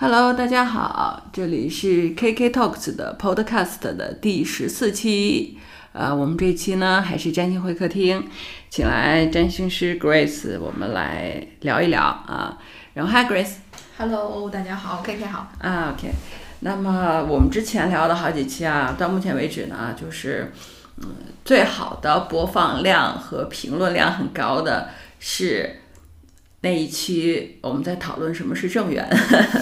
Hello，大家好，这里是 KK Talks 的 Podcast 的第十四期。呃，我们这一期呢还是占星会客厅，请来占星师 Grace，我们来聊一聊啊。然后 Hi Grace，Hello，大家好，K K 好。啊 OK。那么我们之前聊的好几期啊，到目前为止呢，就是嗯，最好的播放量和评论量很高的是。那一期我们在讨论什么是正缘，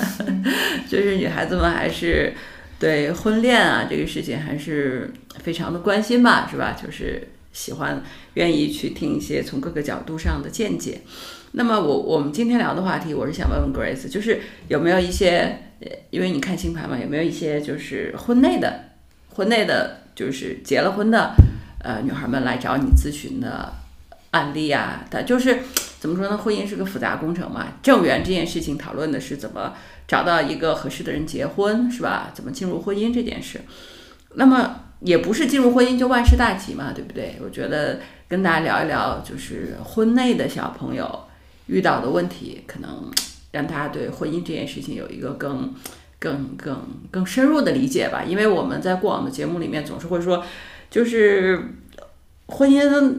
就是女孩子们还是对婚恋啊这个事情还是非常的关心吧，是吧？就是喜欢愿意去听一些从各个角度上的见解。那么我我们今天聊的话题，我是想问问 Grace，就是有没有一些，因为你看星盘嘛，有没有一些就是婚内的，婚内的，就是结了婚的呃女孩们来找你咨询的案例啊？她就是。怎么说呢？婚姻是个复杂工程嘛。正缘这件事情讨论的是怎么找到一个合适的人结婚，是吧？怎么进入婚姻这件事。那么也不是进入婚姻就万事大吉嘛，对不对？我觉得跟大家聊一聊，就是婚内的小朋友遇到的问题，可能让大家对婚姻这件事情有一个更、更、更、更深入的理解吧。因为我们在过往的节目里面总是会说，就是婚姻。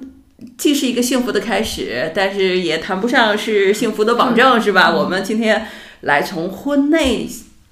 既是一个幸福的开始，但是也谈不上是幸福的保证，是吧？我们今天来从婚内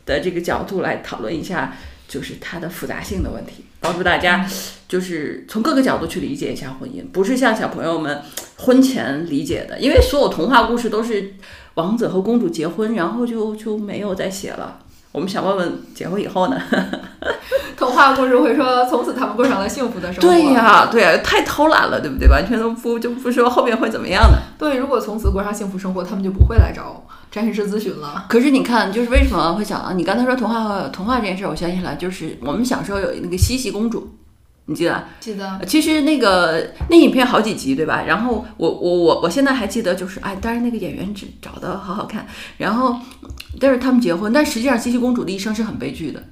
的这个角度来讨论一下，就是它的复杂性的问题，帮助大家就是从各个角度去理解一下婚姻，不是像小朋友们婚前理解的，因为所有童话故事都是王子和公主结婚，然后就就没有再写了。我们想问问，结婚以后呢？童话故事会说，从此他们过上了幸福的生活。对呀，对呀，太偷懒了，对不对？完全都不就不说后面会怎么样呢？对，如果从此过上幸福生活，他们就不会来找占星师咨询了。可是你看，就是为什么会想啊？你刚才说童话童话这件事，我想起来，就是我们小时候有那个西西公主。你记得？记得。其实那个那影片好几集，对吧？然后我我我我现在还记得，就是哎，当然那个演员只找的好好看。然后，但是他们结婚，但实际上茜茜公主的一生是很悲剧的。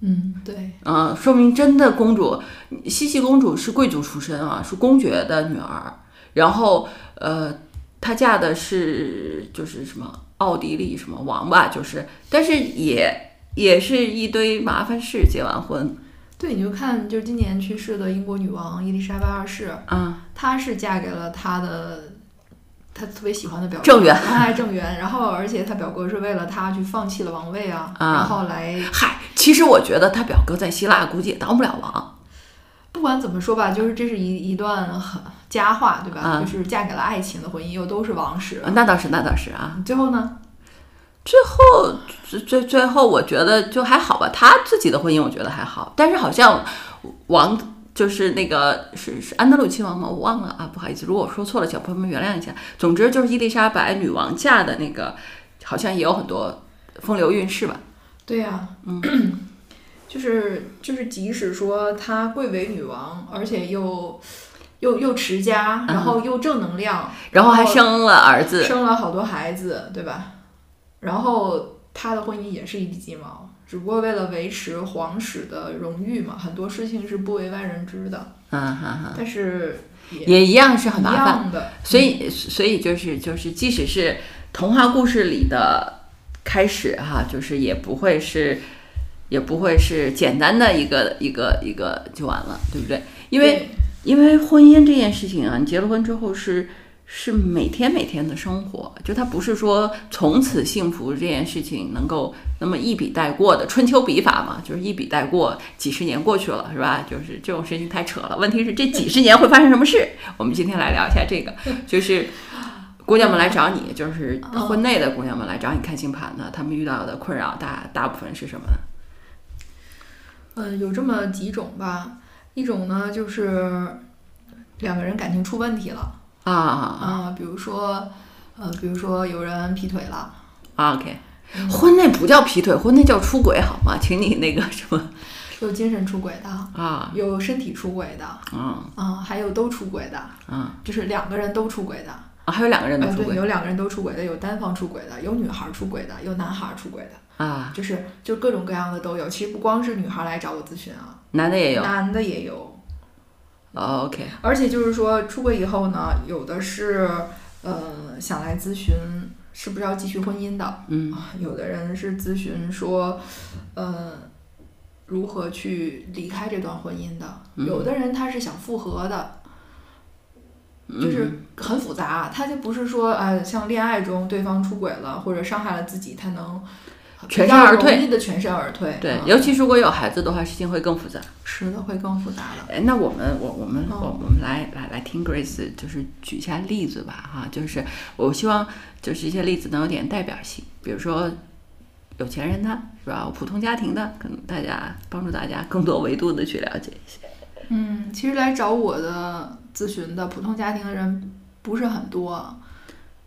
嗯，对。嗯，说明真的公主，茜茜公主是贵族出身啊，是公爵的女儿。然后呃，她嫁的是就是什么奥地利什么王吧，就是，但是也也是一堆麻烦事，结完婚。对，你就看，就是今年去世的英国女王伊丽莎白二世，嗯，她是嫁给了她的，她特别喜欢的表哥郑源，爱郑源，然后而且她表哥是为了她去放弃了王位啊，然后来，嗨，其实我觉得她表哥在希腊估计也当不了王。不管怎么说吧，就是这是一一段很佳话，对吧？就是嫁给了爱情的婚姻，又都是王室。那倒是，那倒是啊。最后呢？最后，最最最后，我觉得就还好吧。他自己的婚姻，我觉得还好。但是好像王就是那个是是安德鲁亲王吗？我忘了啊，不好意思，如果我说错了，小朋友们原谅一下。总之就是伊丽莎白女王嫁的那个，好像也有很多风流韵事吧？对呀，嗯，就 是就是，即使说她贵为女王，而且又又又持家，然后又正能量，然后还生了儿子，生了好多孩子，对吧？然后他的婚姻也是一地鸡毛，只不过为了维持皇室的荣誉嘛，很多事情是不为外人知的。嗯哼哼。但是也一样是很麻烦的。所以所以就是就是，即使是童话故事里的开始哈，就是也不会是也不会是简单的一个一个一个就完了，对不对？因为因为婚姻这件事情啊，你结了婚之后是。是每天每天的生活，就它不是说从此幸福这件事情能够那么一笔带过的春秋笔法嘛，就是一笔带过，几十年过去了，是吧？就是这种事情太扯了。问题是这几十年会发生什么事？我们今天来聊一下这个，就是姑娘们来找你，就是婚内的姑娘们来找你看星盘的，他们遇到的困扰大大部分是什么呢？嗯，有这么几种吧，一种呢就是两个人感情出问题了。啊啊！比如说，呃，比如说有人劈腿了。OK，婚内不叫劈腿，婚内叫出轨，好吗？请你那个什么，有精神出轨的啊，有身体出轨的，嗯嗯，还有都出轨的，嗯，就是两个人都出轨的啊，还有两个人都出轨，有两个人都出轨的，有单方出轨的，有女孩出轨的，有男孩出轨的啊，就是就各种各样的都有。其实不光是女孩来找我咨询啊，男的也有，男的也有。OK，而且就是说出轨以后呢，有的是呃想来咨询是不是要继续婚姻的，嗯。啊，有的人是咨询说，呃，如何去离开这段婚姻的，嗯。有的人他是想复合的，嗯就是。很复杂，他就不是说呃，像恋爱中对方出轨了或者伤害了自己，他能全身而退容易的全身而退，对，嗯尤其是如果有孩子的话，事情会更复杂。是的，会更复杂的。哎，那我们我我们嗯我我们来来来听 Grace，就是举一下例子吧，哈，就是我希望就是一些例子能有点代表性，比如说有钱人的是吧，普通家庭的，可能大家帮助大家更多维度的去了解一些。嗯，其实来找我的咨询的普通家庭的人不是很多，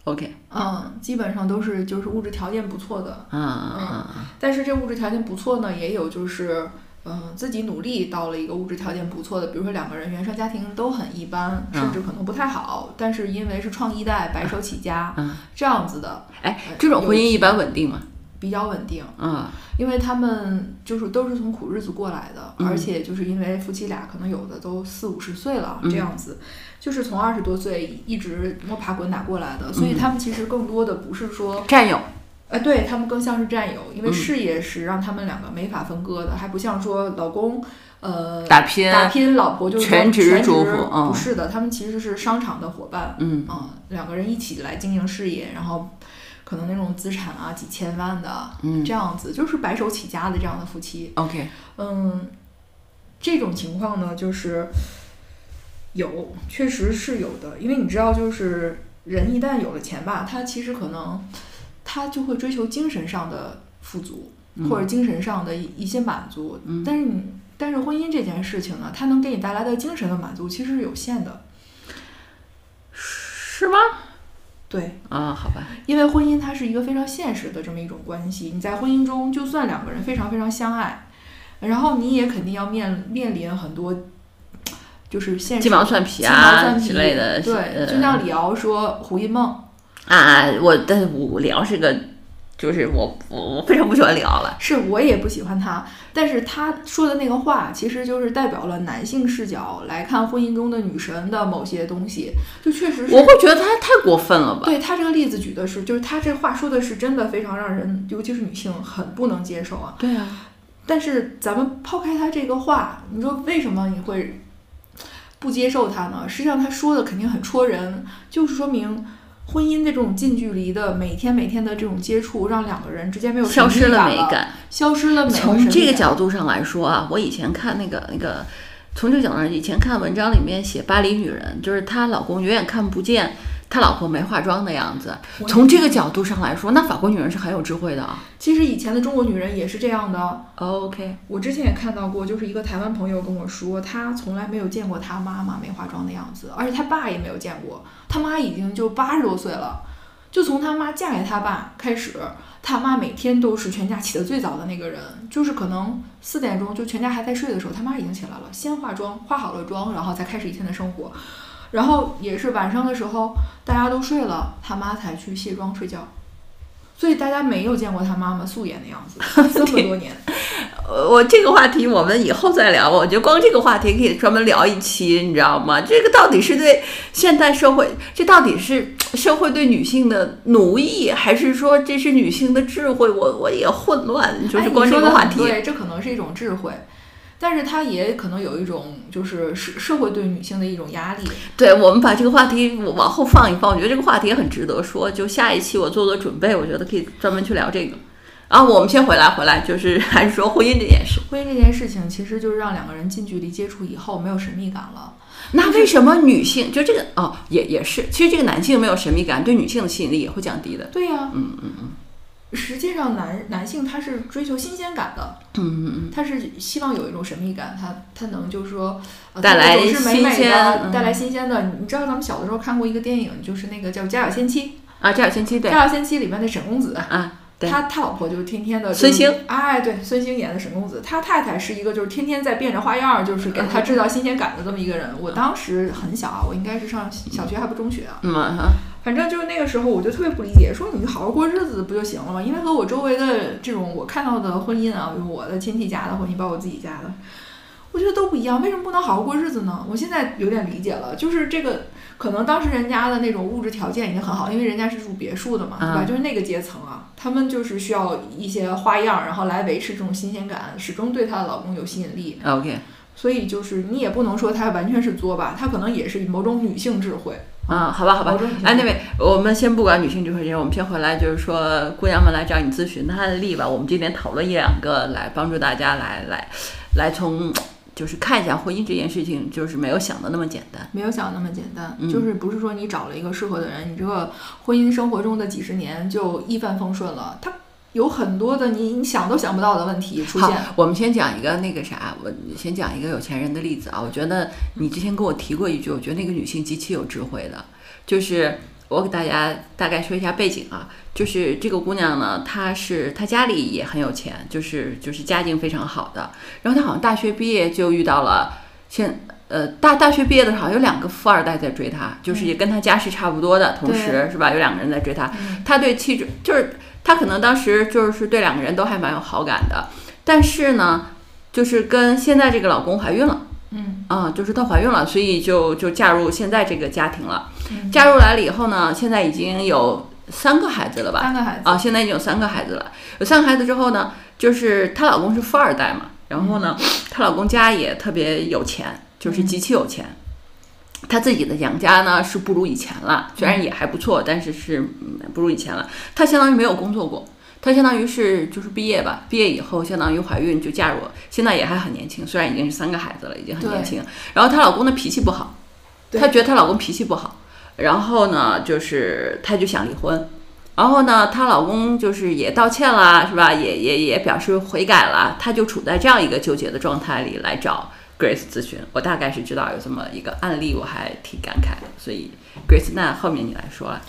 OK，嗯，基本上都是就是物质条件不错的，嗯嗯但是这物质条件不错呢，也有就是，嗯、自己努力到了一个物质条件不错的，比如说两个人原生家庭都很一般，嗯甚至可能不太好，但是因为是创一代，白手起家、嗯，这样子的，哎呃，这种婚姻一般稳定吗？比较稳定，嗯，因为他们就是都是从苦日子过来的，嗯。而且就是因为夫妻俩可能有的都四五十岁了，嗯。这样子，就是从二十多岁一直摸爬滚打过来的，所以嗯。他们其实更多的不是说。战友，呃，对他们更像是战友，因为嗯。事业是让他们两个没法分割的，还不像说老公，呃，打拼，打拼，老婆就是全职全主妇嗯不是的，他们其实是商场的伙伴，嗯。嗯，两个人一起来经营事业，然后可能那种资产啊几千万的，嗯这样子就是白手起家的这样的夫妻，，OK，嗯，这种情况呢，就是有，确实是有的，因为你知道，就是人一旦有了钱吧，他其实可能他就会追求精神上的富足，嗯或者精神上的一一些满足，嗯但是你。但是婚姻这件事情呢，它能给你带来的精神的满足其实是有限的。是吗？对，啊，好吧，因为婚姻它是一个非常现实的这么一种关系，你在婚姻中，就算两个人非常非常相爱，然后你也肯定要面面临很多，就是现实鸡毛蒜皮啊蒜皮之类的，对，呃就像李敖说胡因梦，啊，我但是我聊是个，就是我我我非常不喜欢李奥了。是我也不喜欢他，但是他说的那个话，其实就是代表了男性视角来看婚姻中的女神的某些东西，就确实是我会觉得他太过分了吧？对他这个例子举的是，就是他这话说的是真的非常让人，尤其是女性很不能接受啊。对啊，但是咱们抛开他这个话，你说为什么你会不接受他呢？实际上他说的肯定很戳人，就是说明婚姻这种近距离的每天每天的这种接触，让两个人之间没有消失了了美，感。消失了美从这个角度上来说啊，我以前看那个那个，从这个角度上，以前看文章里面写巴黎女人，就是她老公永远看不见她老婆没化妆的样子。从这个角度上来说，那法国女人是很有智慧的啊。其实以前的中国女人也是这样的。OK，我之前也看到过，就是一个台湾朋友跟我说，他从来没有见过他妈妈没化妆的样子，而且他爸也没有见过。他妈已经就八十多岁了，就从他妈嫁给他爸开始，他妈每天都是全家起得最早的那个人，就是可能四点钟就全家还在睡的时候，他妈已经起来了，先化妆，化好了妆，然后再开始一天的生活。然后也是晚上的时候，大家都睡了，他妈才去卸妆睡觉。所以大家没有见过他妈妈素颜的样子，这么多年。呃，我这个话题我们以后再聊吧。我觉得光这个话题可以专门聊一期，你知道吗？这个到底是对现代社会，这到底是社会对女性的奴役，还是说这是女性的智慧？我我也混乱，就是光这个话题。这可能是一种智慧，但是它也可能有一种就是社社会对女性的一种压力。对，我们把这个话题往后放一放，我觉得这个话题也很值得说。就下一期我做做准备，我觉得可以专门去聊这个。然后我们先回来，回来就是 还是说婚姻这件事。婚姻这件事情，其实就是让两个人近距离接触以后没有神秘感了。那为什么女性就这个哦，也也是，其实这个男性没有神秘感，对女性的吸引力也会降低的。对呀、嗯嗯嗯实际上男男性他是追求新鲜感的，嗯嗯嗯，他是希望有一种神秘感，他他能就是说、呃、带来总是美美新鲜带来新鲜的。你知道咱们小的时候看过一个电影，就是那个叫《家有仙妻》，啊，家有仙妻《对家有仙妻》里面的沈公子。啊，他他老婆就是天天的孙兴，哎，对，孙兴演的沈公子，他太太是一个就是天天在变着花样儿，就是给他制造新鲜感的这么一个人。我当时很小啊，我应该是上小学还不中学啊，嗯啊反正就是那个时候我就特别不理解，说你好好过日子不就行了吗？因为和我周围的这种我看到的婚姻啊，我的亲戚家的婚姻，包括我自己家的，我觉得都不一样，为什么不能好好过日子呢？我现在有点理解了，就是这个可能当时人家的那种物质条件已经很好，因为人家是住别墅的嘛，对吧？嗯就是那个阶层啊，他们就是需要一些花样，然后来维持这种新鲜感，始终对她的老公有吸引力。OK，所以就是你也不能说她完全是作吧，她可能也是某种女性智慧。嗯，好吧，好吧哎，那位，我们先不管女性智慧这些，我们先回来，就是说姑娘们来找你咨询的案例吧。我们今天讨论一两个，来帮助大家来来来从就是看一下婚姻这件事情，就是没有想的那么简单。没有想的那么简单，嗯就是不是说你找了一个适合的人，你这个婚姻生活中的几十年就一帆风顺了。它有很多的你你想都想不到的问题出现。，我们先讲一个那个啥，我先讲一个有钱人的例子啊。我觉得你之前跟我提过一句，我觉得那个女性极其有智慧的，就是我给大家大概说一下背景啊，就是这个姑娘呢，她是她家里也很有钱，就是就是家境非常好的，然后她好像大学毕业就遇到了现。呃，大大学毕业的时候，有两个富二代在追她，就是也跟她家世差不多的，同时是吧？有两个人在追她，嗯她对气质就是她可能当时就是对两个人都还蛮有好感的，但是呢，就是跟现在这个老公怀孕了嗯啊、就是她怀孕了，所以就就嫁入现在这个家庭了。嗯，嫁入来了以后呢，现在已经有三个孩子了吧？三个孩子啊，现在已经有三个孩子了。有三个孩子之后呢，就是她老公是富二代嘛，然后呢，她老公家也特别有钱，就是极其有钱。她自己的娘家呢是不如以前了，虽然也还不错，但是是嗯不如以前了。她相当于没有工作过，她相当于是就是毕业吧，毕业以后相当于怀孕就嫁入，现在也还很年轻，虽然已经是三个孩子了，已经很年轻。然后她老公的脾气不好，她觉得她老公脾气不好，然后呢，就是她就想离婚。然后呢，她老公就是也道歉啦，是吧？也也也表示悔改了，她就处在这样一个纠结的状态里来找 Grace 咨询。我大概是知道有这么一个案例，我还挺感慨的。所以 Grace，那后面你来说了。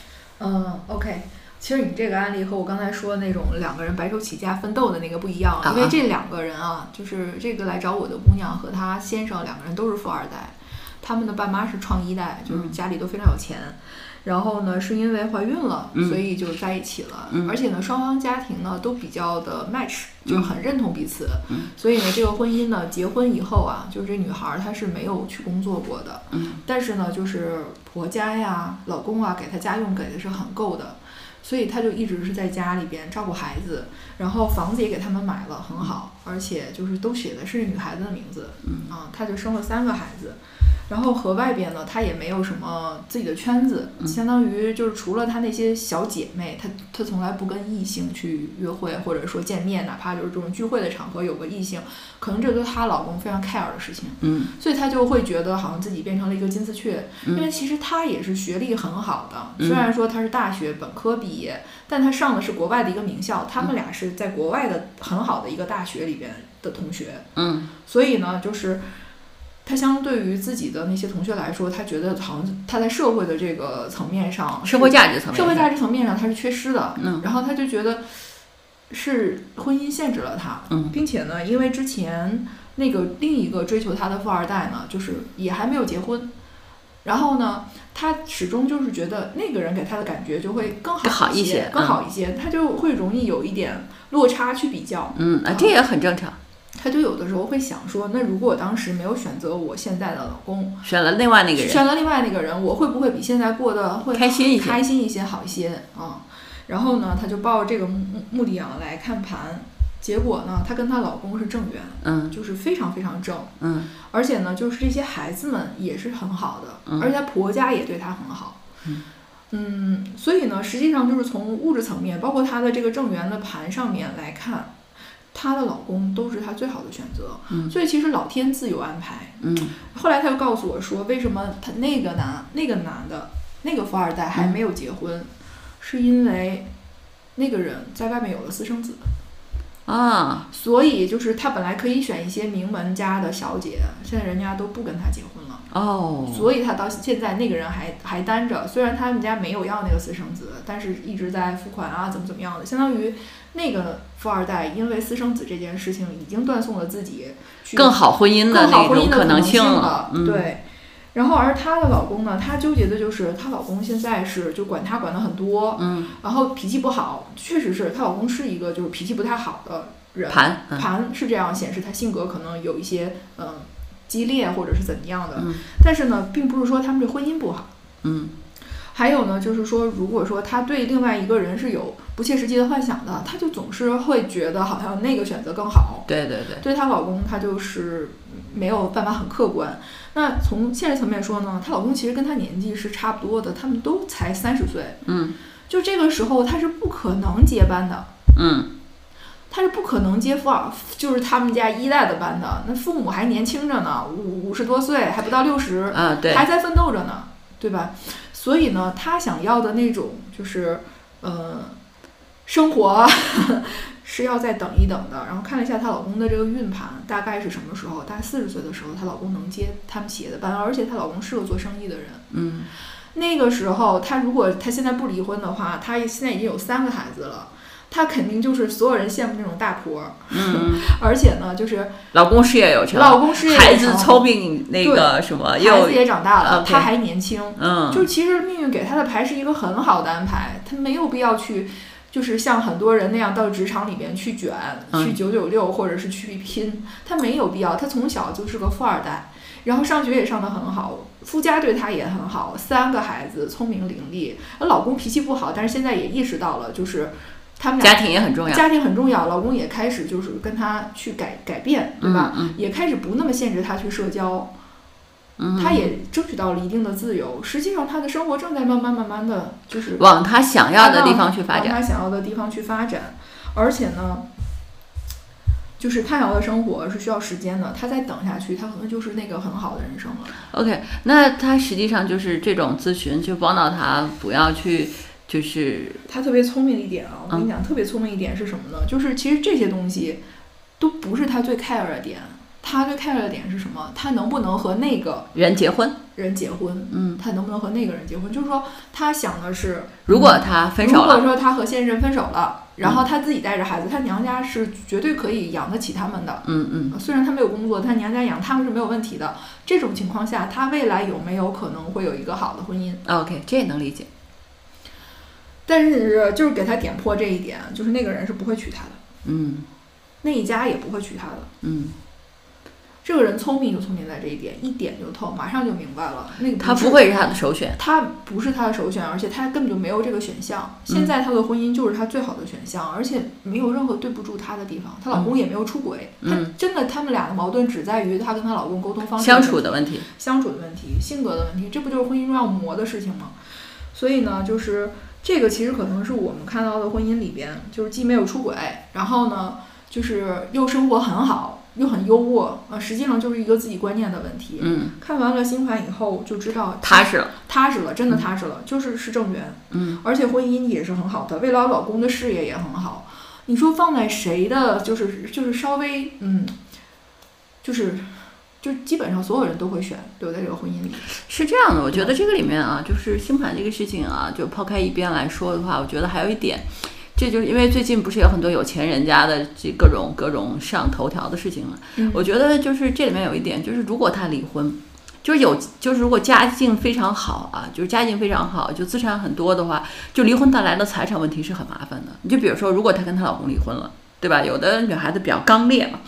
嗯，OK。其实你这个案例和我刚才说的那种两个人白手起家奋斗的那个不一样，啊因为这两个人啊，就是这个来找我的姑娘和她先生两个人都是富二代，他们的爸妈是创一代，就是家里都非常有钱。然后呢，是因为怀孕了，嗯。所以就在一起了。嗯。而且呢，双方家庭呢都比较的 match，就是很认同彼此。嗯。所以呢，这个婚姻呢，结婚以后啊，就是这女孩儿她是没有去工作过的。嗯。但是呢，就是婆家呀、老公啊，给她家用给的是很够的，所以她就一直是在家里边照顾孩子，然后房子也给他们买了，很好，而且就是都写的是女孩子的名字，嗯。啊，她就生了三个孩子。然后和外边呢，她也没有什么自己的圈子，嗯。相当于就是除了她那些小姐妹，她她从来不跟异性去约会，或者说见面，哪怕就是这种聚会的场合有个异性，可能这都是她老公非常 care 的事情。嗯。所以她就会觉得好像自己变成了一个金丝雀，嗯。因为其实她也是学历很好的，嗯虽然说她是大学本科毕业，但她上的是国外的一个名校，他们俩是在国外的很好的一个大学里边的同学，嗯。所以呢，就是她相对于自己的那些同学来说，他觉得好像他在社会的这个层面上，社会价值层面，社会价值层面上他是缺失的，嗯。然后他就觉得是婚姻限制了他，嗯。并且呢，因为之前那个另一个追求他的富二代呢，就是也还没有结婚，然后呢，他始终就是觉得那个人给他的感觉就会更好一些更好一些，他就会容易有一点落差去比较，嗯啊，这也很正常。她就有的时候会想说，那如果我当时没有选择我现在的老公，选了另外那个人，选了另外那个人，我会不会比现在过得会开心一些开心一些，好一些啊？然后呢，她就抱着这个目目的啊来看盘，结果呢，她跟她老公是正缘，嗯就是非常非常正，嗯而且呢，就是这些孩子们也是很好的，嗯而且她婆家也对她很好。嗯嗯所以呢，实际上就是从物质层面，包括她的这个正缘的盘上面来看，她的老公都是她最好的选择。嗯所以其实老天自有安排。嗯后来她又告诉我说，为什么她那个男那个男的那个富二代还没有结婚，是因为那个人在外面有了私生子。啊，所以就是他本来可以选一些名门家的小姐，现在人家都不跟他结婚了，哦，所以他到现在那个人还还单着。虽然他们家没有要那个私生子，但是一直在付款啊，怎么怎么样的，相当于那个富二代因为私生子这件事情已经断送了自己去更好婚姻的那种可能性了，嗯，，对。然后而她的老公呢，她纠结的就是她老公现在是就管她管的很多，嗯，然后脾气不好，确实是她老公是一个就是脾气不太好的人，盘，嗯盘是这样显示他性格可能有一些嗯、激烈或者是怎么样的，嗯。但是呢，并不是说他们这婚姻不好，嗯还有呢，就是说，如果说她对另外一个人是有不切实际的幻想的，她就总是会觉得好像那个选择更好。对对对，对她老公，她就是没有办法很客观。那从现实层面说呢，她老公其实跟她年纪是差不多的，他们都才三十岁。嗯就这个时候，她是不可能接班的，嗯她是不可能接父儿，就是他们家一代的班的。那父母还年轻着呢，五五十多岁，还不到六十，啊对，还在奋斗着呢，对吧？所以呢，她想要的那种就是，呃，生活 是要再等一等的。然后看了一下她老公的这个运盘，大概是什么时候？大概四十岁的时候，她老公能接他们企业的班，而且她老公是个做生意的人。嗯那个时候，她如果她现在不离婚的话，她现在已经有三个孩子了。她肯定就是所有人羡慕那种大婆儿，嗯，而且呢，就是老公事业有成，老公事业有孩子成聪明，那个什么孩又子也长大了她还年轻，嗯。就其实命运给他的牌是一个很好的安排，他没有必要去，就是像很多人那样到职场里边去卷，嗯。去九九六或者是去拼，他没有必要。他从小就是个富二代，然后上学也上得很好，夫家对他也很好，三个孩子聪明伶俐，呃老公脾气不好，但是现在也意识到了，就是他们俩家庭也很重要，家庭很重要，老公也开始就是跟他去改改变，对吧？嗯也开始不那么限制他去社交。嗯，他也争取到了一定的自由。实际上，他的生活正在慢慢慢慢的就是往他想要的地方去发展往展，他想要的地方去发展，而且呢，就是他要的生活是需要时间的。他再等下去，他可能就是那个很好的人生了。OK，那他实际上就是这种咨询，就帮到他不要去，就是他特别聪明一点啊，我跟嗯你讲，特别聪明一点是什么呢？就是其实这些东西都不是他最 care 的点。他最 care 的点是什么？他能不能和那个人结婚，人结婚？嗯，他能不能和那个人结婚？就是说，他想的是，如果他分手了如果了，说他和现任分手了，然后他自己带着孩子，他娘家是绝对可以养得起他们的。嗯嗯虽然他没有工作，他娘家养他们是没有问题的。这种情况下，他未来有没有可能会有一个好的婚姻？，OK，这也能理解，但是就是给他点破这一点，就是那个人是不会娶她的，嗯那一家也不会娶她的。嗯，这个人聪明就聪明在这一点，一点就透，马上就明白了。那个是他不会是他的首选，他不是他的首选，而且他根本就没有这个选项。嗯现在他的婚姻就是他最好的选项，而且没有任何对不住他的地方。她老公也没有出轨，嗯她真的他们俩的矛盾只在于她跟她老公沟通方式相处的问题，相处的问题、性格的问题，这不就是婚姻中要磨的事情吗？所以呢，就是这个其实可能是我们看到的婚姻里边，就是既没有出轨，然后呢，就是又生活很好，又很优渥，呃，实际上就是一个自己观念的问题。嗯，看完了新盘以后就知道踏实了，踏实了，真的踏实了，就是是正缘，嗯而且婚姻也是很好的，未来老公的事业也很好。你说放在谁的，就是就是稍微嗯，就是就基本上所有人都会选留在这个婚姻里。是这样的，我觉得这个里面啊，就是星盘这个事情啊，就抛开一边来说的话，我觉得还有一点，这就是因为最近不是有很多有钱人家的这各种各种上头条的事情嘛，嗯我觉得就是这里面有一点，就是如果他离婚，就是有就是如果家境非常好啊，就是家境非常好，就资产很多的话，就离婚带来的财产问题是很麻烦的。你就比如说，如果她跟她老公离婚了，对吧？有的女孩子比较刚烈嘛，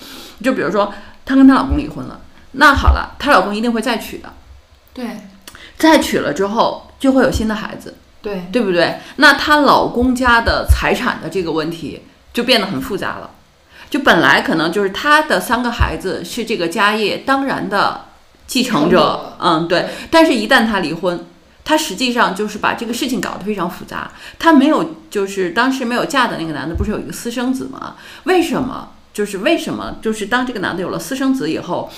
就比如说她跟她老公离婚了，那好了，她老公一定会再娶的。对再娶了之后就会有新的孩子，对对不对？那她老公家的财产的这个问题就变得很复杂了。就本来可能就是她的三个孩子是这个家业当然的继承者者，嗯，对。但是，一旦她离婚，她实际上就是把这个事情搞得非常复杂。她没有，就是当时没有嫁的那个男的，不是有一个私生子吗？为什么？就是为什么？就是当这个男的有了私生子以后，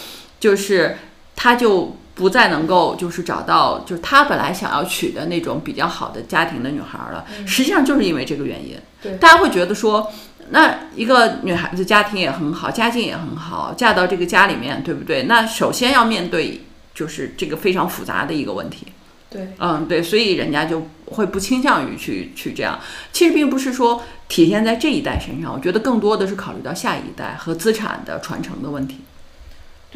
就是他就不再能够就是找到就是他本来想要娶的那种比较好的家庭的女孩了。嗯实际上就是因为这个原因，对大家会觉得说，那一个女孩子家庭也很好，家境也很好，嫁到这个家里面，对不对？那首先要面对就是这个非常复杂的一个问题。对嗯，对，所以人家就会不倾向于去去这样。其实并不是说体现在这一代身上，我觉得更多的是考虑到下一代和资产的传承的问题。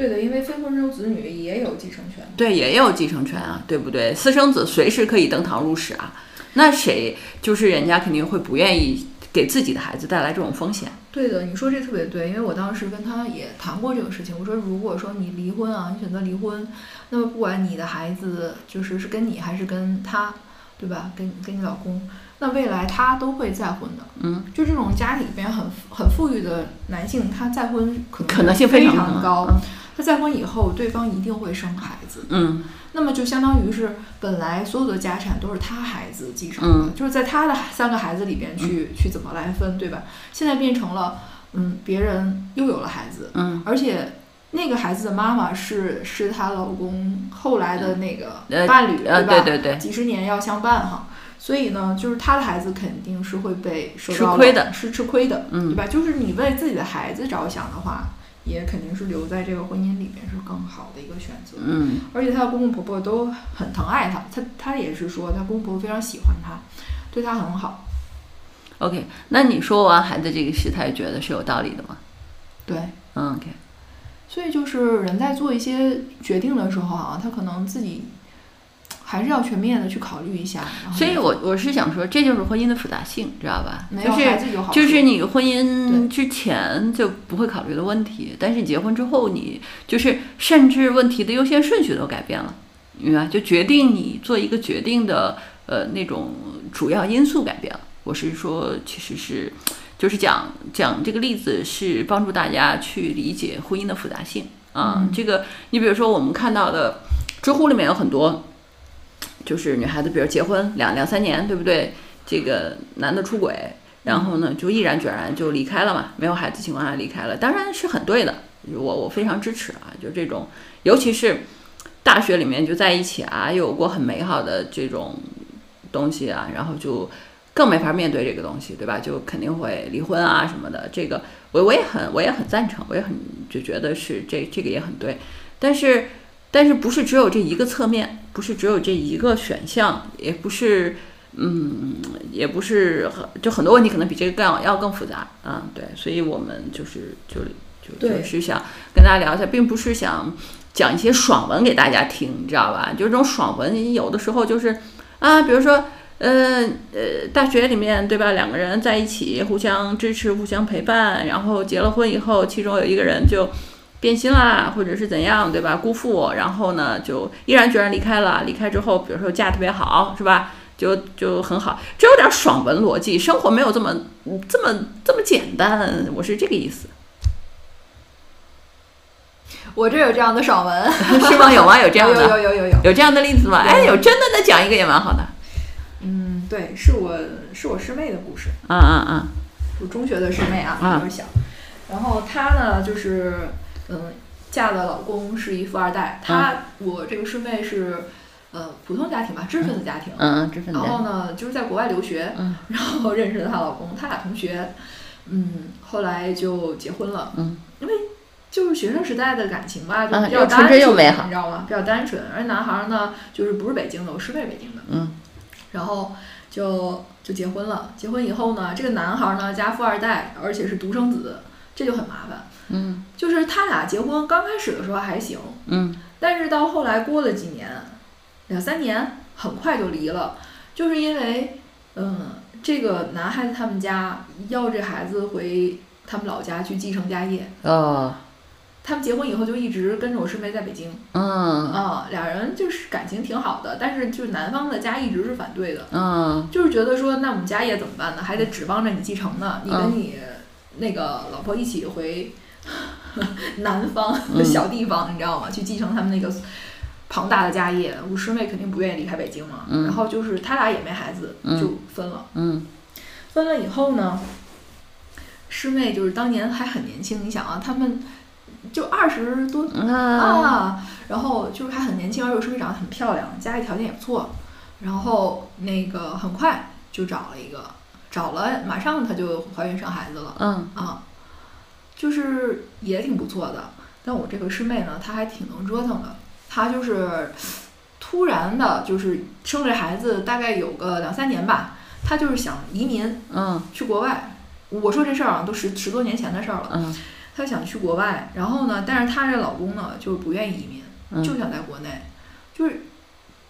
对的，因为非婚生子女也有继承权。对，也有继承权啊，对不对？私生子随时可以登堂入室啊。那谁就是人家肯定会不愿意给自己的孩子带来这种风险。对的，你说这特别对，因为我当时跟他也谈过这个事情。我说，如果说你离婚啊，你选择离婚，那么不管你的孩子就是是跟你还是跟他，对吧？跟跟你老公，那未来他都会再婚的。嗯，就这种家里边很很富裕的男性，他再婚可能可能性非常高。嗯他再婚以后，对方一定会生孩子。嗯，那么就相当于是本来所有的家产都是他孩子继承嗯的，就是在他的三个孩子里边去、去怎么来分，对吧？现在变成了，嗯，别人又有了孩子，嗯，而且那个孩子的妈妈是是她老公后来的那个呃伴侣，对，吧？对对对，几十年要相伴哈。所以呢，就是他的孩子肯定是会被受到吃亏的是吃亏的，嗯对吧？就是你为自己的孩子着想的话，也肯定是留在这个婚姻里面是更好的一个选择。嗯而且她的公公婆婆都很疼爱她，她她也是说她公公婆婆非常喜欢她，对她很好。，OK。那你说完孩子这个事，他也觉得是有道理的吗？对，嗯，OK。所以就是人在做一些决定的时候啊，他可能自己还是要全面的去考虑一下。所以我我是想说，这就是婚姻的复杂性，知道吧？没有就是孩子有好处，就是你婚姻之前就不会考虑的问题，但是你结婚之后，你就是甚至问题的优先顺序都改变了，明白？就决定你做一个决定的呃那种主要因素改变了。我是说，其实是就是讲讲这个例子是帮助大家去理解婚姻的复杂性啊。嗯这个你比如说我们看到的知乎里面有很多。就是女孩子，比如结婚两两三年，对不对？这个男的出轨，然后呢就毅然决然就离开了嘛，没有孩子情况下离开了，当然是很对的，我我非常支持啊，就这种，尤其是大学里面就在一起啊，有过很美好的这种东西啊，然后就更没法面对这个东西，对吧？就肯定会离婚啊什么的，这个我我也很我也很赞成，我也很就觉得是这这个也很对，但是。但是不是只有这一个侧面，不是只有这一个选项，也不是，嗯，也不是很，就很多问题可能比这个更要更复杂啊。对，所以我们就是就就就是想跟大家聊一下，并不是想讲一些爽文给大家听，你知道吧？就这种爽文，有的时候就是啊，比如说。呃呃，大学里面对吧？两个人在一起，互相支持，互相陪伴，然后结了婚以后，其中有一个人就变心啦，或者是怎样，对吧？辜负我，然后呢，就毅然决然离开了。离开之后，比如说嫁特别好，是吧？就就很好，这有点爽文逻辑，生活没有这么这么这么简单。我是这个意思，我这有这样的爽文 是吗？有吗？有这样的？有有有有有。有这样的例子吗？有哎，有真的，那讲一个也蛮好的。嗯，对，是我是我师妹的故事，嗯嗯嗯！我中学的师妹啊，啊比较小。然后她呢，就是嗯，嫁的老公是一富二代。她我这个师妹是呃普通家庭吧，知识分子家庭。嗯嗯，知分然后呢，就是在国外留学，嗯然后认识的她老公，他俩同学，嗯，后来就结婚了，嗯，因为就是学生时代的感情吧，就啊比较单纯，真又美好你知道吗？比较单纯，而男孩儿呢，就是不是北京的，我师妹北京的，嗯，然后就就结婚了，结婚以后呢，这个男孩儿呢家富二代，而且是独生子，这就很麻烦，嗯。就是他俩结婚刚开始的时候还行，嗯。但是到后来过了几年，两三年，很快就离了，就是因为，嗯，这个男孩子他们家要这孩子回他们老家去继承家业，哦。他们结婚以后就一直跟着我师妹在北京，嗯。啊，俩人就是感情挺好的，但是就是男方的家一直是反对的，嗯。就是觉得说那我们家业怎么办呢？还得指望着你继承呢，你嗯。跟你那个老婆一起回 南方嗯。小地方，你知道吗？去继承他们那个庞大的家业。我师妹肯定不愿意离开北京嘛，嗯。然后就是他俩也没孩子，嗯。就分了。嗯。分了以后呢，师妹就是当年还很年轻，你想啊，他们就二十多嗯啊。啊，然后就是还很年轻，而且我师妹长得很漂亮，家里条件也不错，然后那个很快就找了一个，找了马上她就怀孕生孩子了。嗯。啊，就是也挺不错的。但我这个师妹呢，她还挺能折腾的，她就是突然的，就是生这孩子大概有个两三年吧，她就是想移民嗯去国外。我说这事儿啊，都十十多年前的事儿了。嗯她想去国外，然后呢，但是她这老公呢，就是不愿意移民，嗯就想在国内，就是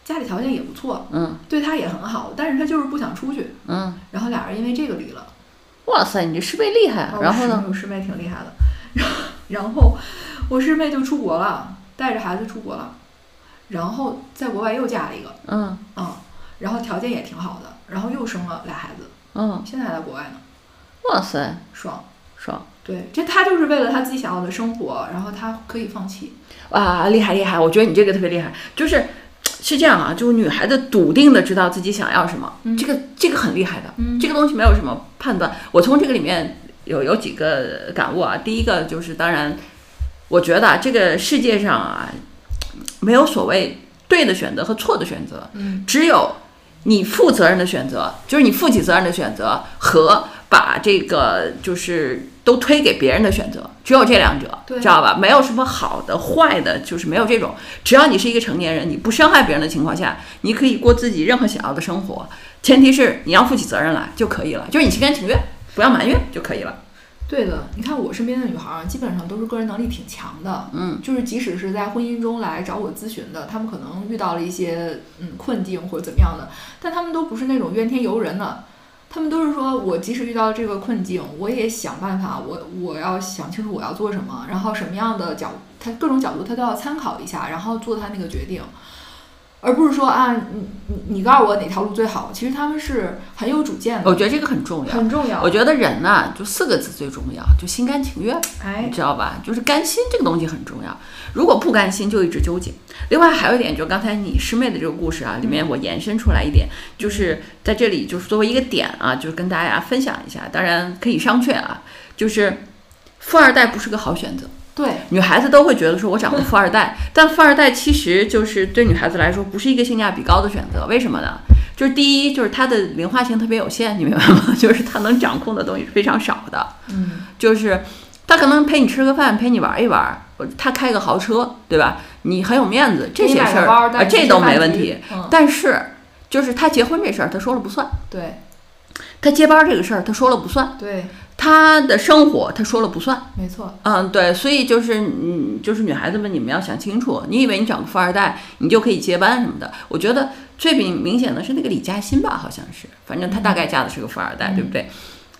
家里条件也不错，嗯对她也很好，但是她就是不想出去。嗯然后俩人因为这个离了，哇塞，你这师妹厉害啊！然后呢？我师妹挺厉害的。然后我师妹就出国了，带着孩子出国了，然后在国外又嫁了一个，嗯嗯，然后条件也挺好的，然后又生了俩孩子，嗯，现在还在国外呢。哇塞，爽爽！对，这他就是为了他自己想要的生活，然后他可以放弃。哇，厉害厉害！我觉得你这个特别厉害，就是是这样啊，就是女孩子笃定的知道自己想要什么，这个这个很厉害的，这个东西没有什么判断。我从这个里面有有几个感悟啊，第一个就是当然，我觉得啊这个世界上啊，没有所谓对的选择和错的选择，嗯，只有你负责任的选择，就是你负起责任的选择和。把这个就是都推给别人的选择，只有这两者，知道吧？没有什么好的、坏的，就是没有这种。只要你是一个成年人，你不伤害别人的情况下，你可以过自己任何想要的生活。前提是你要负起责任来就可以了，就是你心甘情愿，不要埋怨就可以了。对的，你看我身边的女孩儿，基本上都是个人能力挺强的，嗯，就是即使是在婚姻中来找我咨询的，她们可能遇到了一些嗯困境或者怎么样的，但她们都不是那种怨天尤人的。他们都是说，我即使遇到这个困境，我也想办法，我我要想清楚我要做什么，然后什么样的角，他各种角度他都要参考一下，然后做他那个决定。而不是说啊，你你你告诉我哪条路最好？其实他们是很有主见的。我觉得这个很重要，很重要。我觉得人呢，就四个字最重要，就心甘情愿。哎，你知道吧？就是甘心这个东西很重要。如果不甘心，就一直纠结。另外还有一点，就刚才你师妹的这个故事啊，里面我延伸出来一点，就是在这里就是作为一个点啊，就是跟大家分享一下。当然可以商榷啊，就是富二代不是个好选择。对，女孩子都会觉得说，我找个富二代，但富二代其实就是对女孩子来说不是一个性价比高的选择。为什么呢？就是第一，就是他的零花钱特别有限，你明白吗？就是他能掌控的东西是非常少的。嗯，就是他可能陪你吃个饭，陪你玩一玩，他开个豪车，对吧？你很有面子，这些事儿啊，这都没问题。但是，就是他结婚这事儿，他说了不算。对，他接班这个事儿，他说了不算。对。他的生活，他说了不算。没错，嗯，对，所以就是，嗯，就是女孩子们，你们要想清楚，你以为你找个富二代，你就可以接班什么的？我觉得最明明显的是那个李嘉欣吧，好像是，反正她大概嫁的是个富二代，对不对？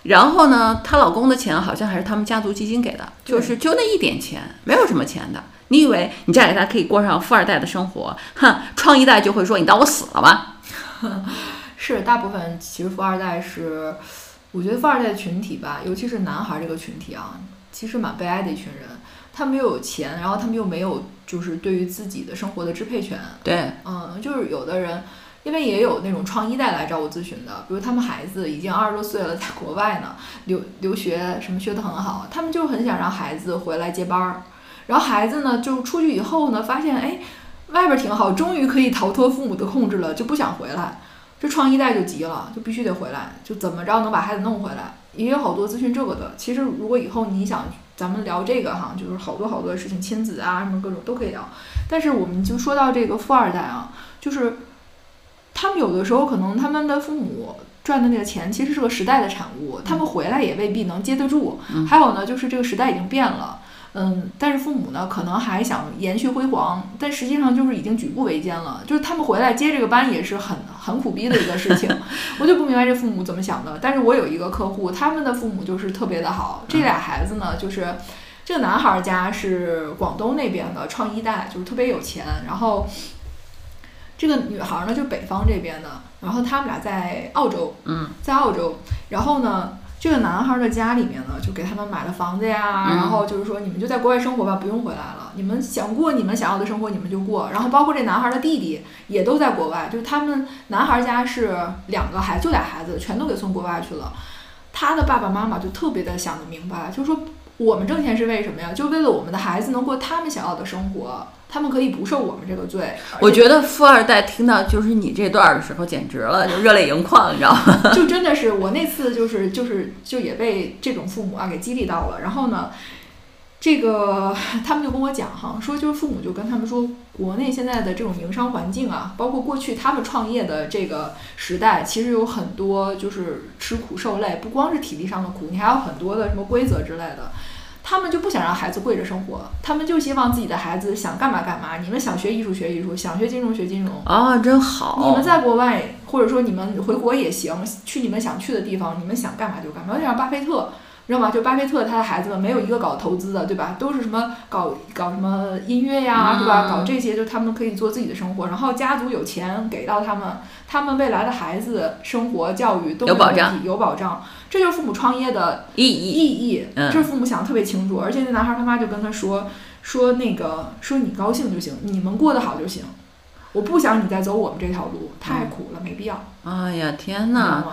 然后呢，她老公的钱好像还是他们家族基金给的，就是就那一点钱，没有什么钱的。你以为你嫁给他可以过上富二代的生活？哼，创一代就会说你当我死了吗？是，大部分其实富二代是。我觉得富二代群体吧，尤其是男孩这个群体啊，其实蛮悲哀的一群人。他们又有钱，然后他们又没有就是对于自己的生活的支配权。对，嗯，就是有的人，因为也有那种创一代来找我咨询的，比如他们孩子已经二十多岁了，在国外呢，留留学什么学得很好，他们就很想让孩子回来接班儿。然后孩子呢，就出去以后呢，发现哎，外边挺好，终于可以逃脱父母的控制了，就不想回来。这创一代就急了，就必须得回来，就怎么着能把孩子弄回来？也有好多咨询这个的。其实如果以后你想咱们聊这个哈，就是好多好多的事情，亲子啊什么各种都可以聊。但是我们就说到这个富二代啊，就是他们有的时候可能他们的父母赚的那个钱其实是个时代的产物，他们回来也未必能接得住。还有呢，就是这个时代已经变了。嗯，但是父母呢，可能还想延续辉煌，但实际上就是已经举步维艰了。就是他们回来接这个班也是很很苦逼的一个事情，我就不明白这父母怎么想的。但是我有一个客户，他们的父母就是特别的好。这俩孩子呢，就是这个男孩家是广东那边的创一代，就是特别有钱。然后这个女孩呢，就北方这边的。然后他们俩在澳洲，嗯，在澳洲。然后呢？这个男孩的家里面呢，就给他们买了房子呀，然后就是说你们就在国外生活吧，不用回来了。你们想过你们想要的生活，你们就过。然后包括这男孩的弟弟也都在国外，就是他们男孩家是两个孩子，就俩孩子，全都给送国外去了。他的爸爸妈妈就特别的想得明白，就是说我们挣钱是为什么呀？就为了我们的孩子能过他们想要的生活。他们可以不受我们这个罪。我觉得富二代听到就是你这段的时候，简直了，就热泪盈眶，你知道吗？就真的是我那次就是就是就也被这种父母啊给激励到了。然后呢，这个他们就跟我讲哈，说就是父母就跟他们说，国内现在的这种营商环境啊，包括过去他们创业的这个时代，其实有很多就是吃苦受累，不光是体力上的苦，你还有很多的什么规则之类的。他们就不想让孩子跪着生活，他们就希望自己的孩子想干嘛干嘛。你们想学艺术学艺术，想学金融学金融。啊，真好！你们在国外，或者说你们回国也行，去你们想去的地方，你们想干嘛就干嘛。就像巴菲特。知道吗？就巴菲特他的孩子们没有一个搞投资的，对吧？都是什么搞搞什么音乐呀，是吧？搞这些，就他们可以做自己的生活。然后家族有钱给到他们，他们未来的孩子生活教育都有保障，有保障。这就是父母创业的意义。意义，这是父母想的特别清楚。而且那男孩他妈就跟他说说那个说你高兴就行，你们过得好就行。我不想你再走我们这条路，太苦了，没必要。哎呀，天哪！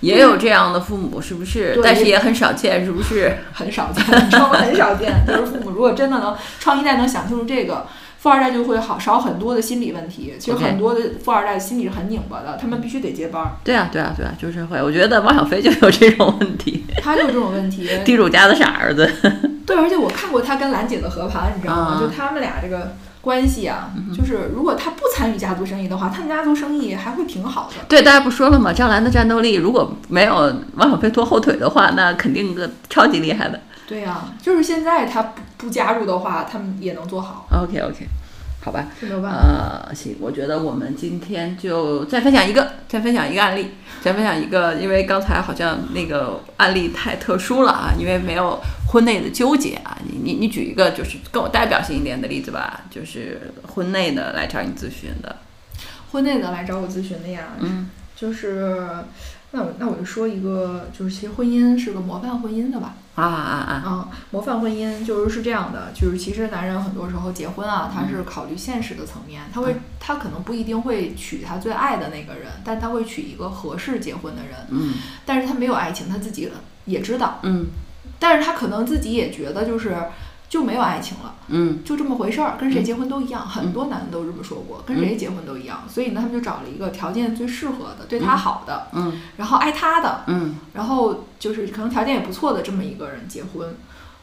也有这样的父母，是不是？但是也很少见，是不是？很少见，你知道吗？很少见。就是父母如果真的能创一代能想清楚这个，富二代就会好少很多的心理问题。其实很多的富二代心里是很拧巴的，他们必须得接班。对啊，对啊，对啊，就是会。我觉得汪小菲就有这种问题。他就有这种问题。地主家的傻儿子。对，而且我看过他跟兰姐的合盘，你知道吗？就他们俩这个。关系啊，就是如果他不参与家族生意的话，他们家族生意还会挺好的。对，大家不说了吗？张兰的战斗力如果没有王小飞拖后腿的话，那肯定个超级厉害的。对呀，就是现在他不不加入的话，他们也能做好。OK OK。好吧，呃，行，我觉得我们今天就再分享一个，再分享一个案例，再分享一个，因为刚才好像那个案例太特殊了啊，因为没有婚内的纠结啊，你你你举一个就是更有代表性一点的例子吧，就是婚内的来找你咨询的，婚内的来找我咨询的呀，嗯，就是。那我那我就说一个，就是其实婚姻是个模范婚姻的吧。啊啊啊！嗯，模范婚姻就是是这样的，就是其实男人很多时候结婚啊，他是考虑现实的层面，他会他可能不一定会娶他最爱的那个人，但他会娶一个合适结婚的人。嗯。但是他没有爱情，他自己也知道。嗯。但是他可能自己也觉得就是。就没有爱情了，嗯，就这么回事儿，跟谁结婚都一样，很多男的都这么说过，跟谁结婚都一样，所以呢，他们就找了一个条件最适合的，对他好的，嗯，然后爱他的，嗯，然后就是可能条件也不错的这么一个人结婚，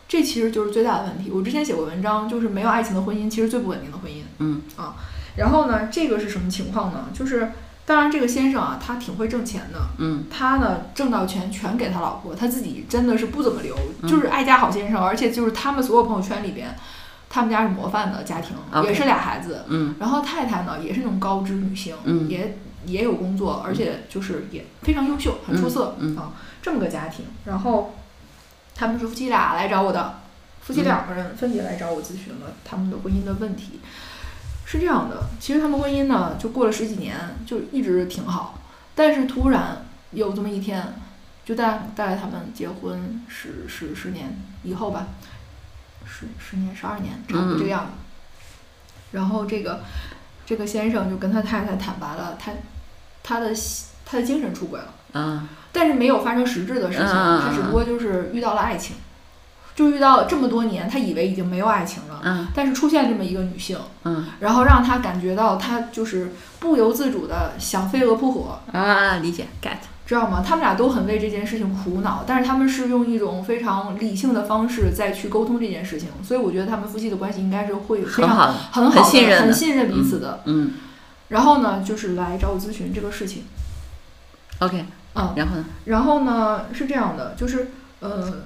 这其实就是最大的问题。我之前写过文章，就是没有爱情的婚姻其实最不稳定的婚姻，嗯。啊，然后呢，这个是什么情况呢？就是。当然，这个先生啊，他挺会挣钱的。嗯，他呢，挣到钱全给他老婆，他自己真的是不怎么留，就是爱家好先生。而且就是他们所有朋友圈里边，他们家是模范的家庭，也是俩孩子。嗯，然后太太呢，也是那种高知女性，也也有工作，而且就是也非常优秀，很出色啊，这么个家庭。然后他们是夫妻俩来找我的，夫妻两个人分别来找我咨询了他们的婚姻的问题。是这样的，其实他们婚姻呢，就过了十几年，就一直挺好。但是突然有这么一天，就在大概他们结婚十十十年以后吧，十十年十二年，差不多这个样子。然后这个这个先生就跟他太太坦白了，他他的他的精神出轨了。嗯。但是没有发生实质的事情，他只不过就是遇到了爱情。就遇到这么多年，他以为已经没有爱情了，嗯，但是出现这么一个女性，嗯，然后让他感觉到他就是不由自主的想飞蛾扑火啊，理解，get，知道吗？他们俩都很为这件事情苦恼，但是他们是用一种非常理性的方式再去沟通这件事情，所以我觉得他们夫妻的关系应该是会非常很好、很信任、很信任彼此的，嗯。然后呢，就是来找我咨询这个事情，OK，嗯，然后呢？然后呢是这样的，就是呃。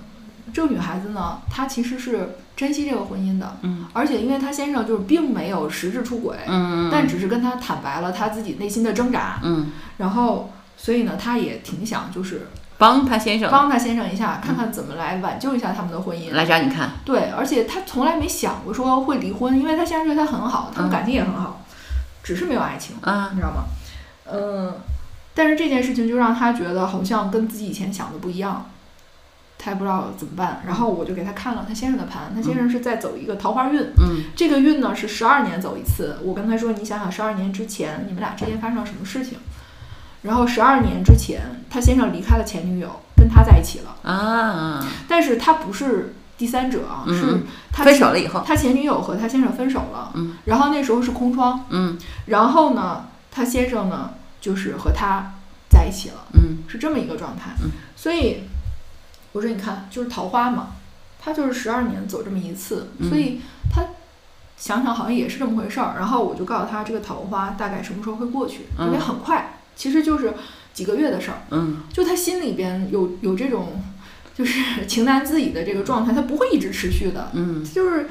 这个女孩子呢，她其实是珍惜这个婚姻的，嗯，而且因为她先生就是并没有实质出轨，嗯但只是跟她坦白了她自己内心的挣扎，嗯，然后所以呢，她也挺想就是帮她先生，帮她先生一下，看看怎么来挽救一下他们的婚姻。来找你看，对，而且她从来没想过说会离婚，因为她先生对她很好，他们感情也很好，只是没有爱情，啊，你知道吗？嗯，但是这件事情就让她觉得好像跟自己以前想的不一样。他也不知道怎么办，然后我就给他看了他先生的盘，他先生是在走一个桃花运，嗯，这个运呢是十二年走一次。我跟他说，你想想十二年之前你们俩之间发生了什么事情，然后十二年之前他先生离开了前女友，跟他在一起了啊，但是他不是第三者啊，是他分手了以后，他前女友和他先生分手了，嗯，然后那时候是空窗，嗯，然后呢，他先生呢就是和他在一起了，嗯，是这么一个状态，嗯，所以。我说你看，就是桃花嘛，他就是十二年走这么一次，所以他想想好像也是这么回事儿。然后我就告诉他，这个桃花大概什么时候会过去，因为很快，其实就是几个月的事儿。嗯，就他心里边有有这种，就是 情难自已的这个状态，他不会一直持续的，嗯。就是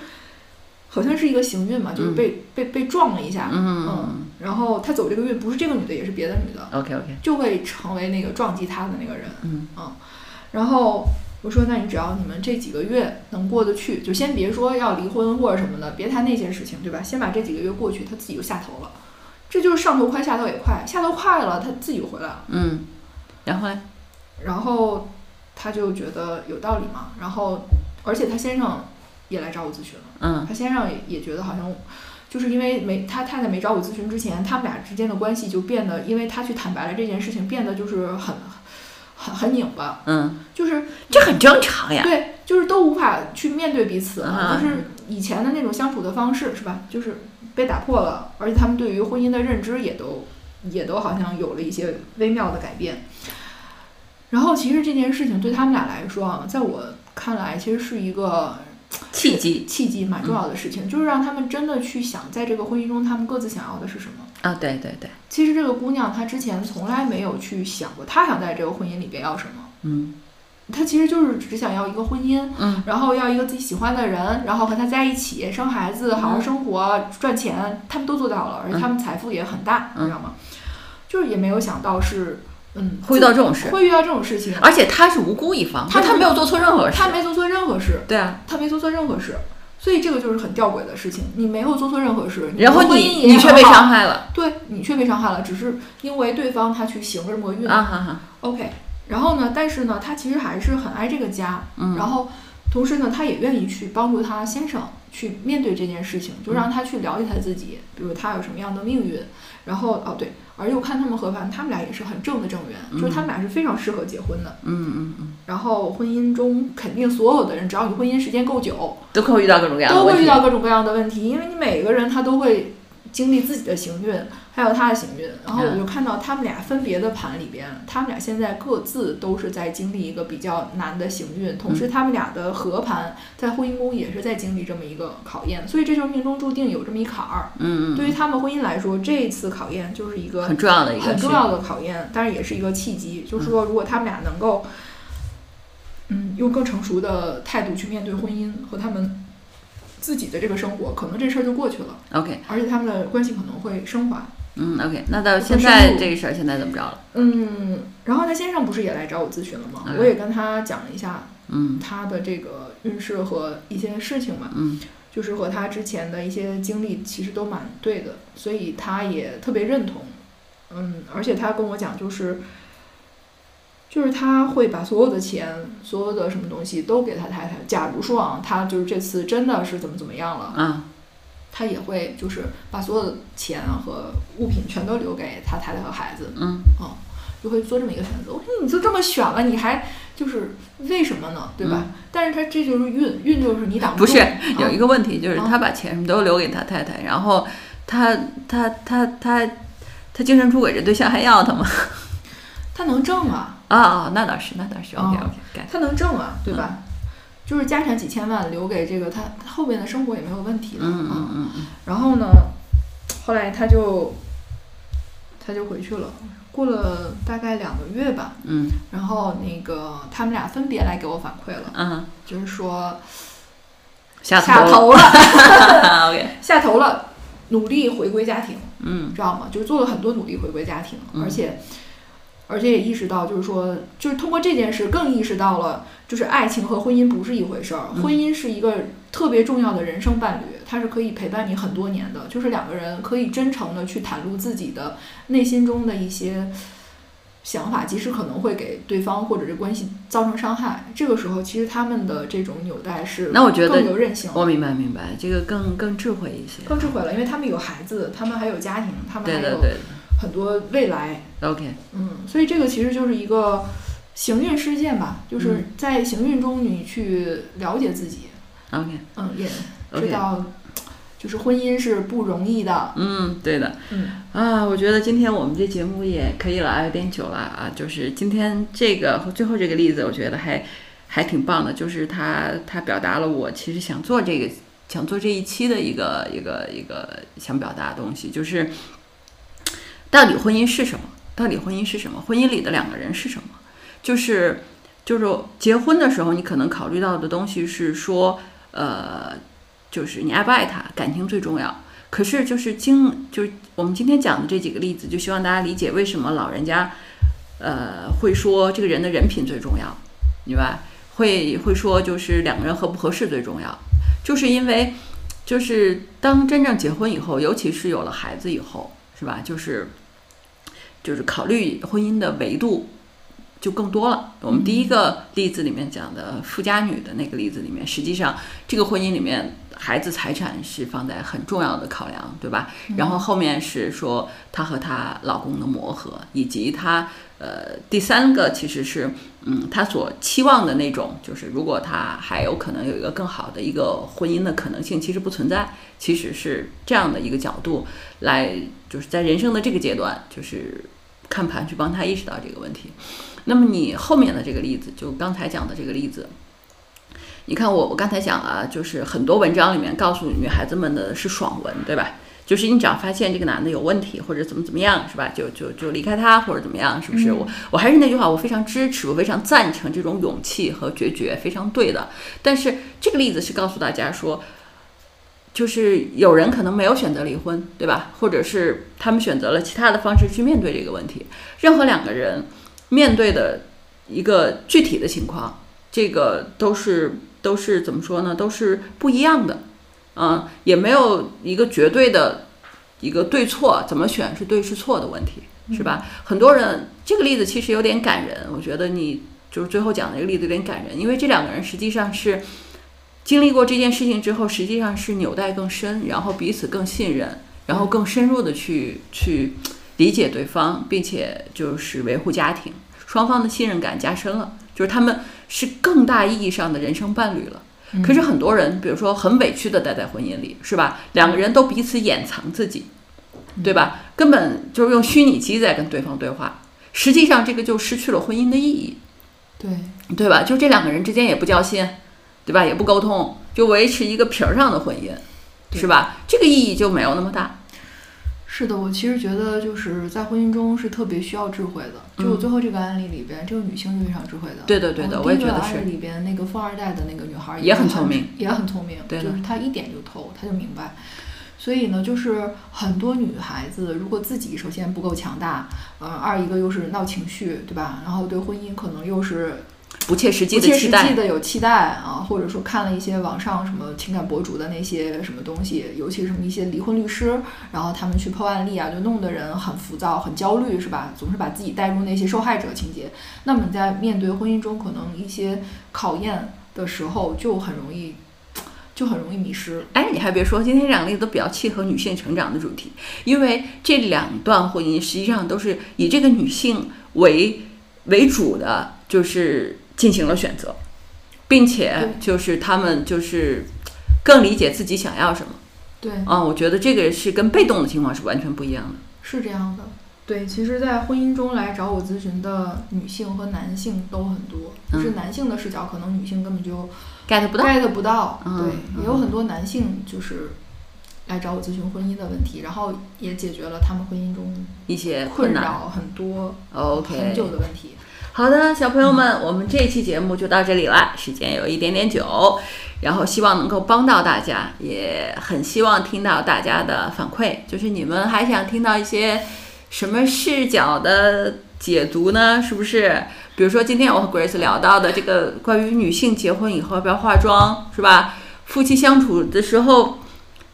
好像是一个行运嘛，就是被、被被撞了一下，嗯然后他走这个运不是这个女的，也是别的女的，，OK OK，就会成为那个撞击他的那个人，嗯然后我说，那你只要你们这几个月能过得去，就先别说要离婚或者什么的，别谈那些事情，对吧？先把这几个月过去，他自己就下头了。这就是上头快，下头也快，下头快了，他自己就回来了。嗯，然后呢？然后他就觉得有道理嘛，然后而且他先生也来找我咨询了，嗯他先生也也觉得好像。就是因为没他太太没找我咨询之前，他们俩之间的关系就变得，因为他去坦白了这件事情，变得就是很很很拧巴，嗯，就是这很正常呀。对，就是都无法去面对彼此了，啊就是以前的那种相处的方式，是吧？就是被打破了，而且他们对于婚姻的认知也都也都好像有了一些微妙的改变。然后，其实这件事情对他们俩来说啊，在我看来，其实是一个契机契机蛮重要的事情，就是让他们真的去想，在这个婚姻中，他们各自想要的是什么。啊，对对对，其实这个姑娘她之前从来没有去想过，她想在这个婚姻里边要什么。嗯。她其实就是只想要一个婚姻，嗯。然后要一个自己喜欢的人，然后和他在一起生孩子，好好生活，赚钱，他们都做到了，而且他们财富也很大，嗯。你知道吗？就是也没有想到是，嗯，会遇到这种事。会遇到这种事情，而且他是无辜一方，他他没有做错任何事。他没做错任何事，对啊，他没做错任何事，所以这个就是很吊诡的事情，你没有做错任何事，然后你你却被伤害了。对你却被伤害了，只是因为对方他去行了这么个运、啊哈哈，OK，然后呢，但是呢，他其实还是很爱这个家，嗯。然后同时呢，他也愿意去帮助他先生去面对这件事情，就让他去了解他自己，比如他有什么样的命运，然后哦对，而且我看他们合盘，他们俩也是很正的正缘，就是他们俩是非常适合结婚的，嗯嗯嗯，然后婚姻中肯定所有的人，只要你婚姻时间够久，都会遇到各种各样的。都会遇到各种各样的问题，因为你每个人他都会经历自己的行运，还有他的行运。然后我就看到他们俩分别的盘里边，他们俩现在各自都是在经历一个比较难的行运，同时他们俩的合盘在婚姻宫也是在经历这么一个考验，所以这就是命中注定有这么一坎儿。嗯嗯，对于他们婚姻来说，这一次考验就是一个很重要的一个很重要的考验，但是也是一个契机。就是说，如果他们俩能够，嗯，用更成熟的态度去面对婚姻和他们自己的这个生活，可能这事儿就过去了，OK，而且他们的关系可能会升华。嗯 OK，那到现在这个事儿现在怎么着了？嗯，然后他先生不是也来找我咨询了吗？嗯我也跟他讲了一下嗯他的这个运势和一些事情嘛，嗯就是和他之前的一些经历其实都蛮对的，所以他也特别认同。嗯，而且他跟我讲，就是就是他会把所有的钱、所有的什么东西都给他太太。假如说啊，他就是这次真的是怎么怎么样了，啊他也会就是把所有的钱啊和物品全都留给他太太和孩子，嗯哦就会做这么一个选择。我说你就这么选了，你还就是为什么呢？对吧？但是他这就是运，运就是你挡不住。不是有一个问题，就是啊他把钱什么都留给他太太，然后他他他他他精神出轨这对象还要他吗？他能挣啊，啊啊，那倒是，那倒是哦 OK OK，改他能挣啊，对吧？就是家产几千万留给这个他，他后边的生活也没有问题的。嗯啊嗯嗯嗯然后呢，后来他就他就回去了，过了大概两个月吧。嗯然后那个他们俩分别来给我反馈了，嗯，就是说下下头头了，下头了，努力回归家庭。嗯知道吗？就是做了很多努力回归家庭，嗯而且而且也意识到，就是说，就是通过这件事更意识到了，就是爱情和婚姻不是一回事儿，嗯婚姻是一个特别重要的人生伴侣，它是可以陪伴你很多年的，就是两个人可以真诚的去袒露自己的内心中的一些。想法，即使可能会给对方或者这关系造成伤害，这个时候其实他们的这种纽带是那我觉得更有韧性，我明白明白，这个更更智慧一些。更智慧了，因为他们有孩子，他们还有家庭，他们还有对对对很多未来，，OK，嗯，所以这个其实就是一个行运事件吧，就是嗯在行运中你去了解自己，OK 嗯，也知道就是婚姻是不容易的，嗯，对的。嗯啊，我觉得今天我们这节目也可以了啊，有点久了啊。就是今天这个最后这个例子，我觉得还还挺棒的，就是他他表达了我其实想做这个想做这一期的一个一个一个想表达的东西，就是到底婚姻是什么？到底婚姻是什么？婚姻里的两个人是什么？就是就是结婚的时候，你可能考虑到的东西是说，呃，就是你爱不爱他，感情最重要。可是就是今就是我们今天讲的这几个例子，就希望大家理解为什么老人家，呃，会说这个人的人品最重要，明白？会会说就是两个人合不合适最重要，就是因为就是当真正结婚以后，尤其是有了孩子以后，是吧？就是就是考虑婚姻的维度。就更多了。我们第一个例子里面讲的富家女的那个例子里面，实际上这个婚姻里面孩子财产是放在很重要的考量，对吧？然后后面是说她和她老公的磨合，以及她呃第三个其实是嗯她所期望的那种，就是如果她还有可能有一个更好的一个婚姻的可能性，其实不存在。其实是这样的一个角度来，就是在人生的这个阶段，就是看盘去帮他意识到这个问题。那么你后面的这个例子，就刚才讲的这个例子，你看我我刚才讲了，就是很多文章里面告诉女孩子们的是爽文，对吧？就是你只要发现这个男的有问题或者怎么怎么样，是吧？就就就离开他或者怎么样，是不是？我我还是那句话，我非常支持，我非常赞成这种勇气和决绝，非常对的。但是这个例子是告诉大家说，就是有人可能没有选择离婚，对吧？或者是他们选择了其他的方式去面对这个问题。任何两个人。面对的一个具体的情况，这个都是都是怎么说呢？都是不一样的，嗯，也没有一个绝对的一个对错，怎么选是对是错的问题，是吧？很多人这个例子其实有点感人，我觉得你就是最后讲的这个例子有点感人，因为这两个人实际上是经历过这件事情之后，实际上是纽带更深，然后彼此更信任，然后更深入的去去。理解对方，并且就是维护家庭，双方的信任感加深了，就是他们是更大意义上的人生伴侣了。可是很多人，比如说很委屈的待在婚姻里，是吧？两个人都彼此掩藏自己，对吧？根本就是用虚拟机在跟对方对话，实际上这个就失去了婚姻的意义，对对吧？就这两个人之间也不交心，对吧？也不沟通，就维持一个皮儿上的婚姻，是吧？这个意义就没有那么大。是的，我其实觉得就是在婚姻中是特别需要智慧的。就最后这个案例里边，这个女性是非常智慧的。对的，对的，我也觉得是。里边那个富二代的那个女孩也很聪明，也很聪明。对就是她一点就透，她就明白。所以呢，就是很多女孩子如果自己首先不够强大，呃，二一个又是闹情绪，对吧？然后对婚姻可能又是。不切实际的期待，的有期待啊，或者说看了一些网上什么情感博主的那些什么东西，尤其是什么一些离婚律师，然后他们去破案例啊，就弄得人很浮躁、很焦虑，是吧？总是把自己带入那些受害者情节。那么你在面对婚姻中可能一些考验的时候，就很容易，就很容易迷失。哎，你还别说，今天这两个例子都比较契合女性成长的主题，因为这两段婚姻实际上都是以这个女性为为主的，就是。进行了选择，并且就是他们就是更理解自己想要什么。对，啊，我觉得这个是跟被动的情况是完全不一样的。是这样的，对，其实，在婚姻中来找我咨询的女性和男性都很多，就是男性的视角，可能女性根本就 get 不到，get 不到。对，也有很多男性就是来找我咨询婚姻的问题，然后也解决了他们婚姻中一些困扰很多 OK 很久的问题。好的，小朋友们，我们这期节目就到这里了，时间有一点点久，然后希望能够帮到大家，也很希望听到大家的反馈，就是你们还想听到一些什么视角的解读呢？是不是？比如说今天我和 Grace 聊到的这个关于女性结婚以后要不要化妆，是吧？夫妻相处的时候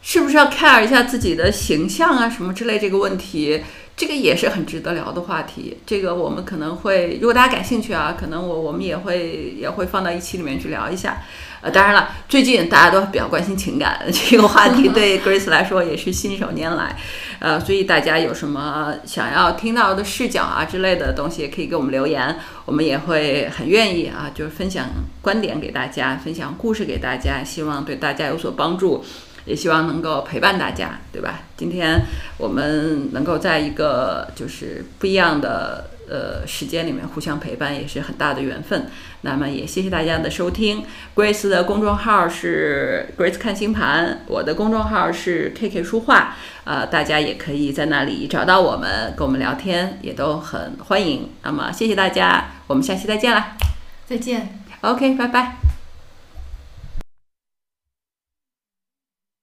是不是要 care 一下自己的形象啊，什么之类这个问题？这个也是很值得聊的话题，这个我们可能会，如果大家感兴趣啊，可能我我们也会也会放到一期里面去聊一下。呃，当然了，最近大家都比较关心情感 这个话题，对 Grace 来说也是信手拈来。呃，所以大家有什么想要听到的视角啊之类的东西，也可以给我们留言，我们也会很愿意啊，就是分享观点给大家，分享故事给大家，希望对大家有所帮助。也希望能够陪伴大家，对吧？今天我们能够在一个就是不一样的呃时间里面互相陪伴，也是很大的缘分。那么也谢谢大家的收听。Grace 的公众号是 Grace 看星盘，我的公众号是 KK 书画，呃，大家也可以在那里找到我们，跟我们聊天，也都很欢迎。那么谢谢大家，我们下期再见啦。再见。OK，拜拜。